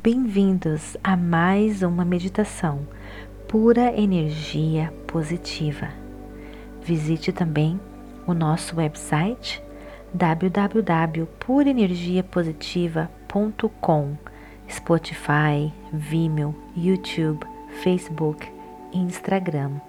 Bem-vindos a mais uma meditação pura energia positiva. Visite também o nosso website www.purenergiapositiva.com, Spotify, Vimeo, YouTube, Facebook e Instagram.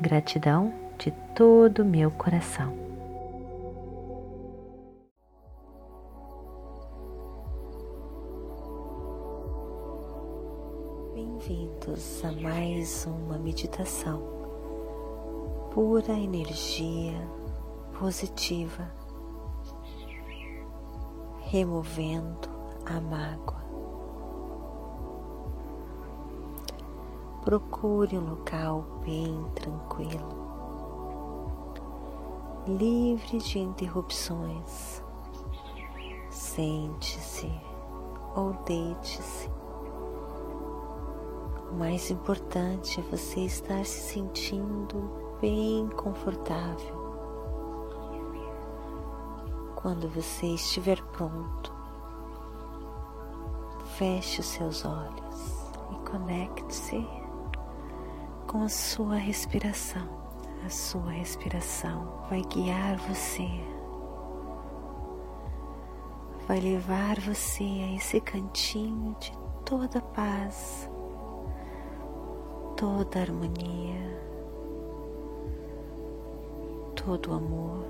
Gratidão de todo o meu coração. Bem-vindos a mais uma meditação pura energia positiva, removendo a mágoa. Procure um local bem tranquilo, livre de interrupções. Sente-se ou deite-se. O mais importante é você estar se sentindo bem confortável. Quando você estiver pronto, feche os seus olhos e conecte-se com a sua respiração. A sua respiração vai guiar você, vai levar você a esse cantinho de toda paz, toda harmonia, todo amor.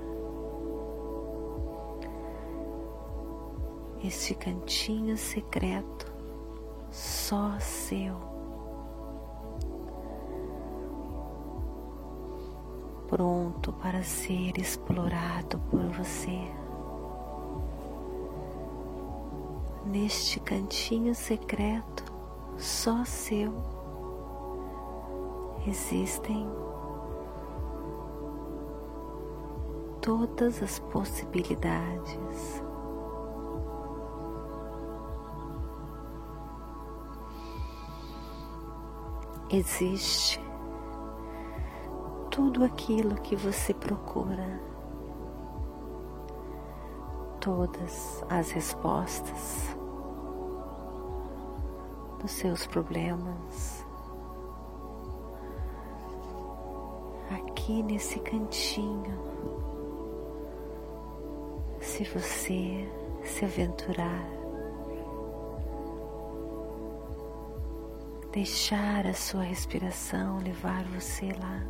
Este cantinho secreto só seu. pronto para ser explorado por você. Neste cantinho secreto, só seu, existem todas as possibilidades. Existe tudo aquilo que você procura, todas as respostas dos seus problemas. Aqui nesse cantinho, se você se aventurar, deixar a sua respiração levar você lá.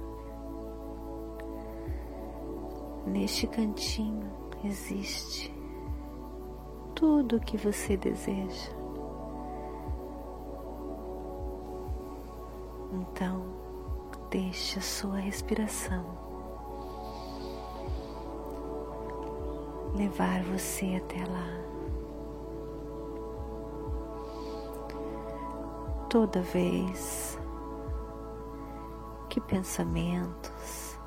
Neste cantinho existe tudo o que você deseja. Então, deixe a sua respiração levar você até lá. Toda vez que pensamentos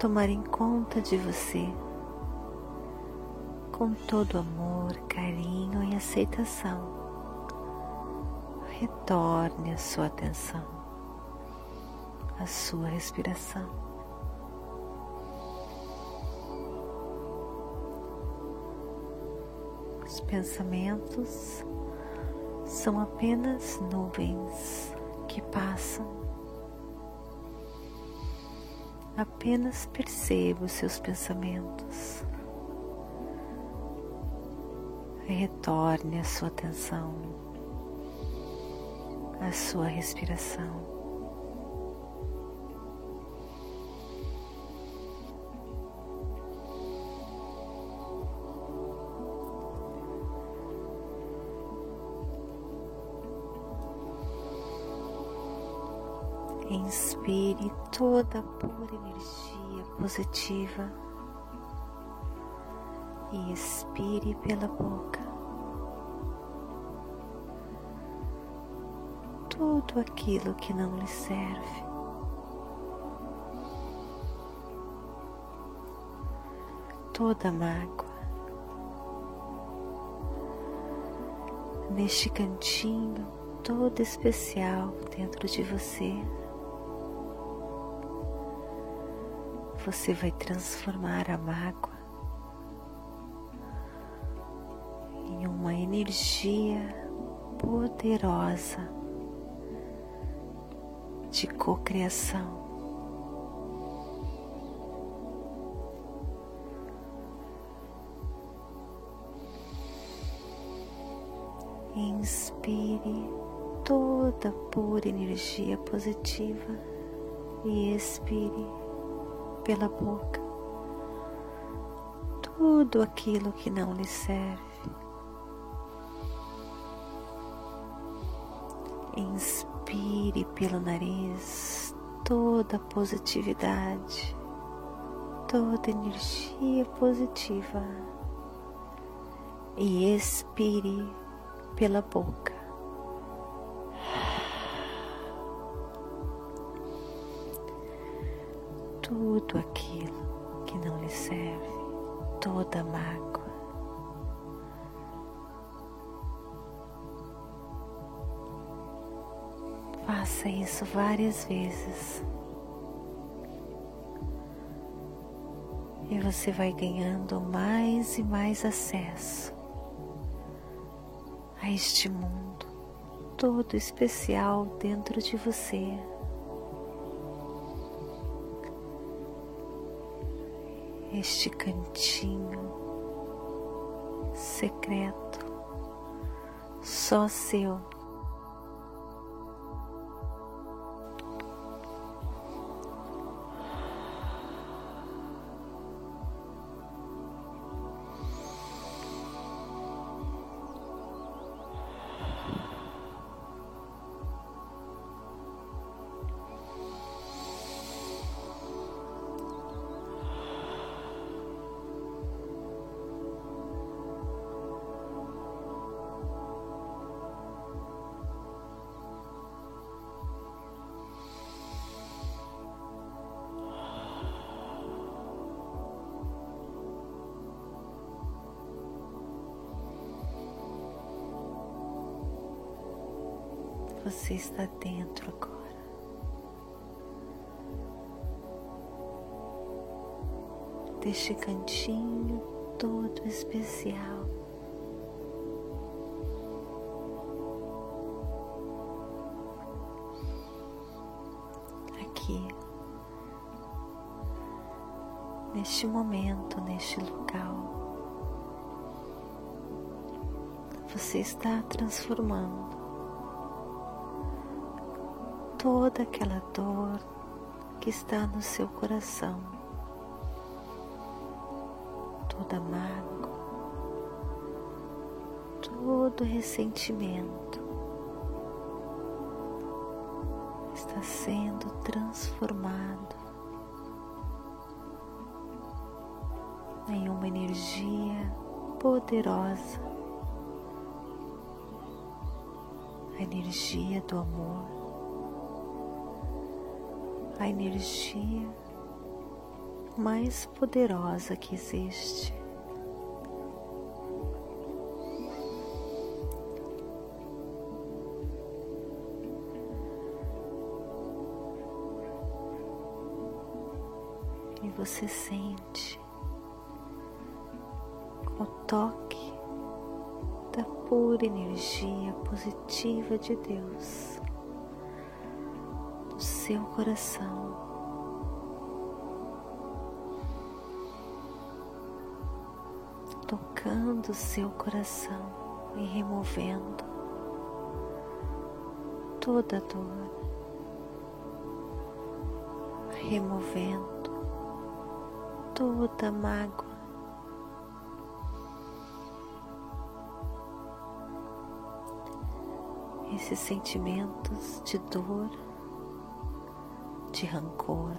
tomarem conta de você com todo amor, carinho e aceitação. Retorne a sua atenção à sua respiração. Os pensamentos são apenas nuvens que passam Apenas perceba os seus pensamentos. Retorne a sua atenção, à sua respiração. Inspire toda a pura energia positiva e expire pela boca tudo aquilo que não lhe serve. Toda mágoa. Neste cantinho todo especial dentro de você. você vai transformar a mágoa em uma energia poderosa de cocriação. Inspire toda pura energia positiva e expire pela boca tudo aquilo que não lhe serve. Inspire pelo nariz toda positividade, toda energia positiva e expire pela boca. Tudo aquilo que não lhe serve, toda mágoa. Faça isso várias vezes. E você vai ganhando mais e mais acesso a este mundo todo especial dentro de você. Este cantinho secreto, só seu. Você está dentro agora. Deste cantinho todo especial. Aqui, neste momento, neste local, você está transformando toda aquela dor que está no seu coração, toda mágoa, todo ressentimento está sendo transformado em uma energia poderosa, a energia do amor a energia mais poderosa que existe. E você sente o toque da pura energia positiva de Deus seu coração. Tocando seu coração e removendo toda dor, removendo toda mágoa. Esses sentimentos de dor de rancor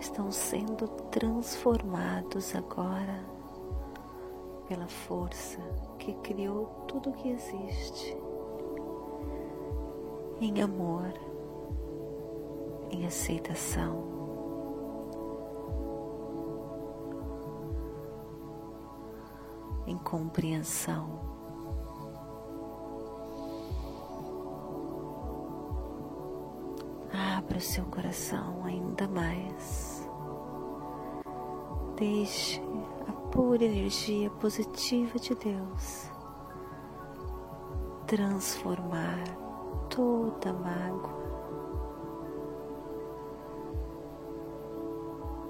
estão sendo transformados agora pela força que criou tudo que existe em amor, em aceitação. Em compreensão. Abra o seu coração ainda mais. Deixe a pura energia positiva de Deus transformar toda mágoa.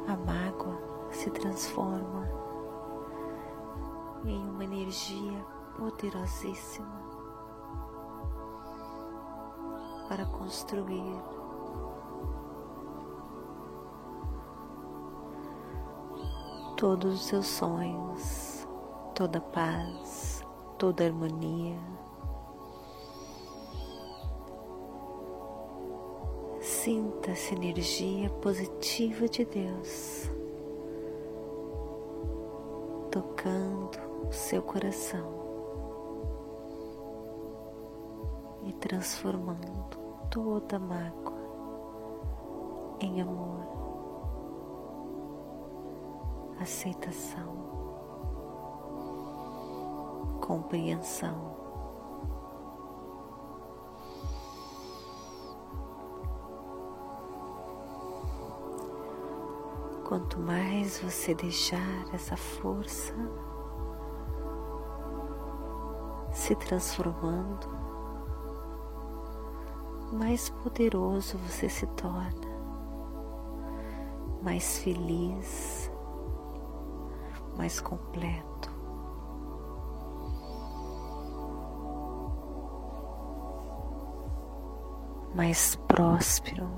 A mágoa se transforma em uma energia poderosíssima para construir todos os seus sonhos, toda paz, toda harmonia. Sinta essa energia positiva de Deus tocando o seu coração e transformando toda mágoa em amor, aceitação, compreensão. Quanto mais você deixar essa força se transformando, mais poderoso você se torna, mais feliz, mais completo. Mais próspero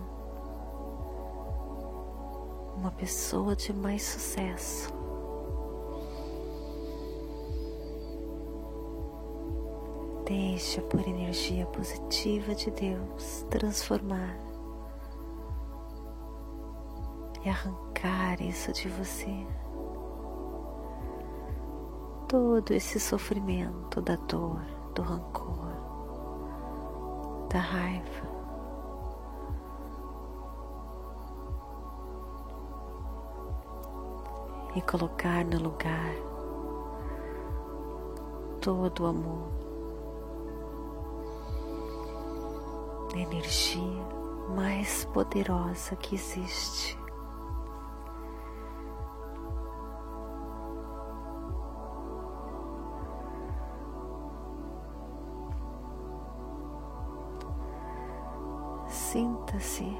uma pessoa de mais sucesso. Deixa por energia positiva de Deus transformar e arrancar isso de você. Todo esse sofrimento da dor, do rancor, da raiva. e colocar no lugar todo o amor, a energia mais poderosa que existe. Sinta-se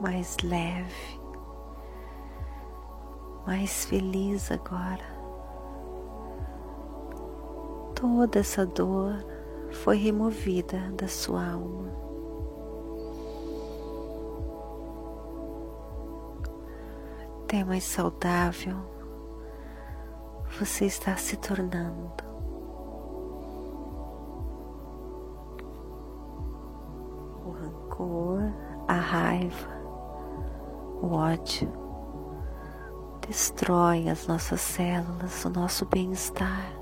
mais leve, mais feliz agora. Toda essa dor foi removida da sua alma. Até mais saudável você está se tornando. Rancor, a raiva, o ódio destrói as nossas células, o nosso bem-estar.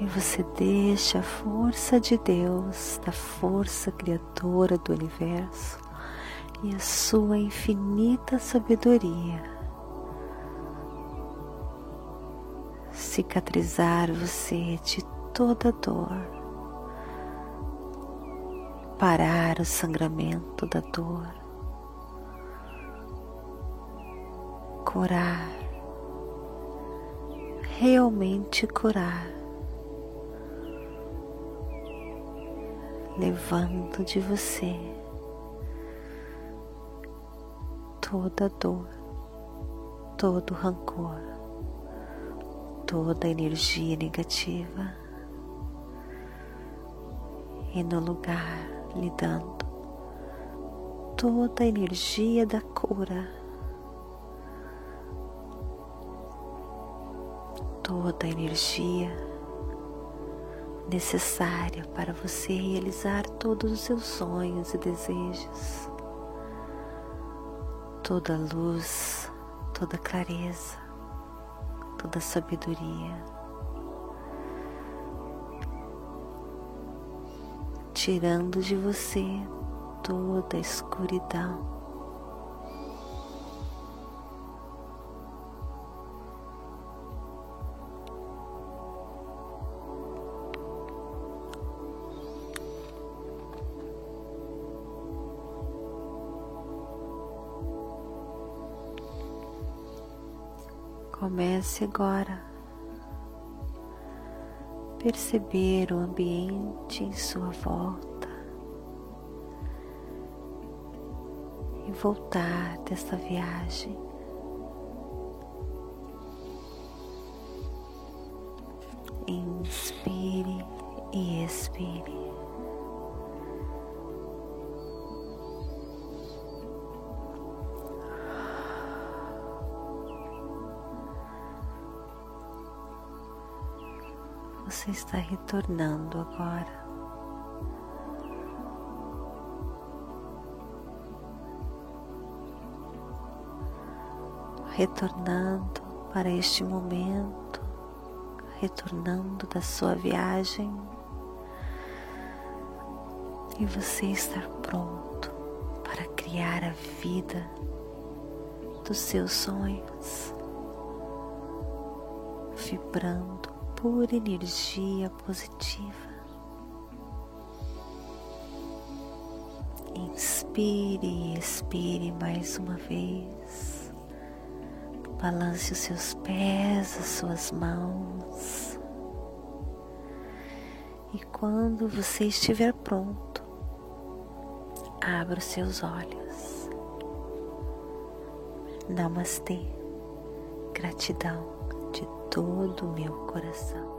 E você deixa a força de Deus, da força criadora do universo e a sua infinita sabedoria cicatrizar você de toda dor. Parar o sangramento da dor, curar, realmente curar, levando de você toda dor, todo rancor, toda energia negativa e no lugar lhe dando toda a energia da cura, toda a energia necessária para você realizar todos os seus sonhos e desejos, toda a luz, toda a clareza, toda sabedoria. tirando de você toda a escuridão. Comece agora a perceber o ambiente em sua volta e voltar desta viagem. Você está retornando agora. Retornando para este momento, retornando da sua viagem e você estar pronto para criar a vida dos seus sonhos, vibrando pura energia positiva. Inspire e expire mais uma vez. Balance os seus pés, as suas mãos. E quando você estiver pronto, abra os seus olhos. Namastê. Gratidão todo o meu coração.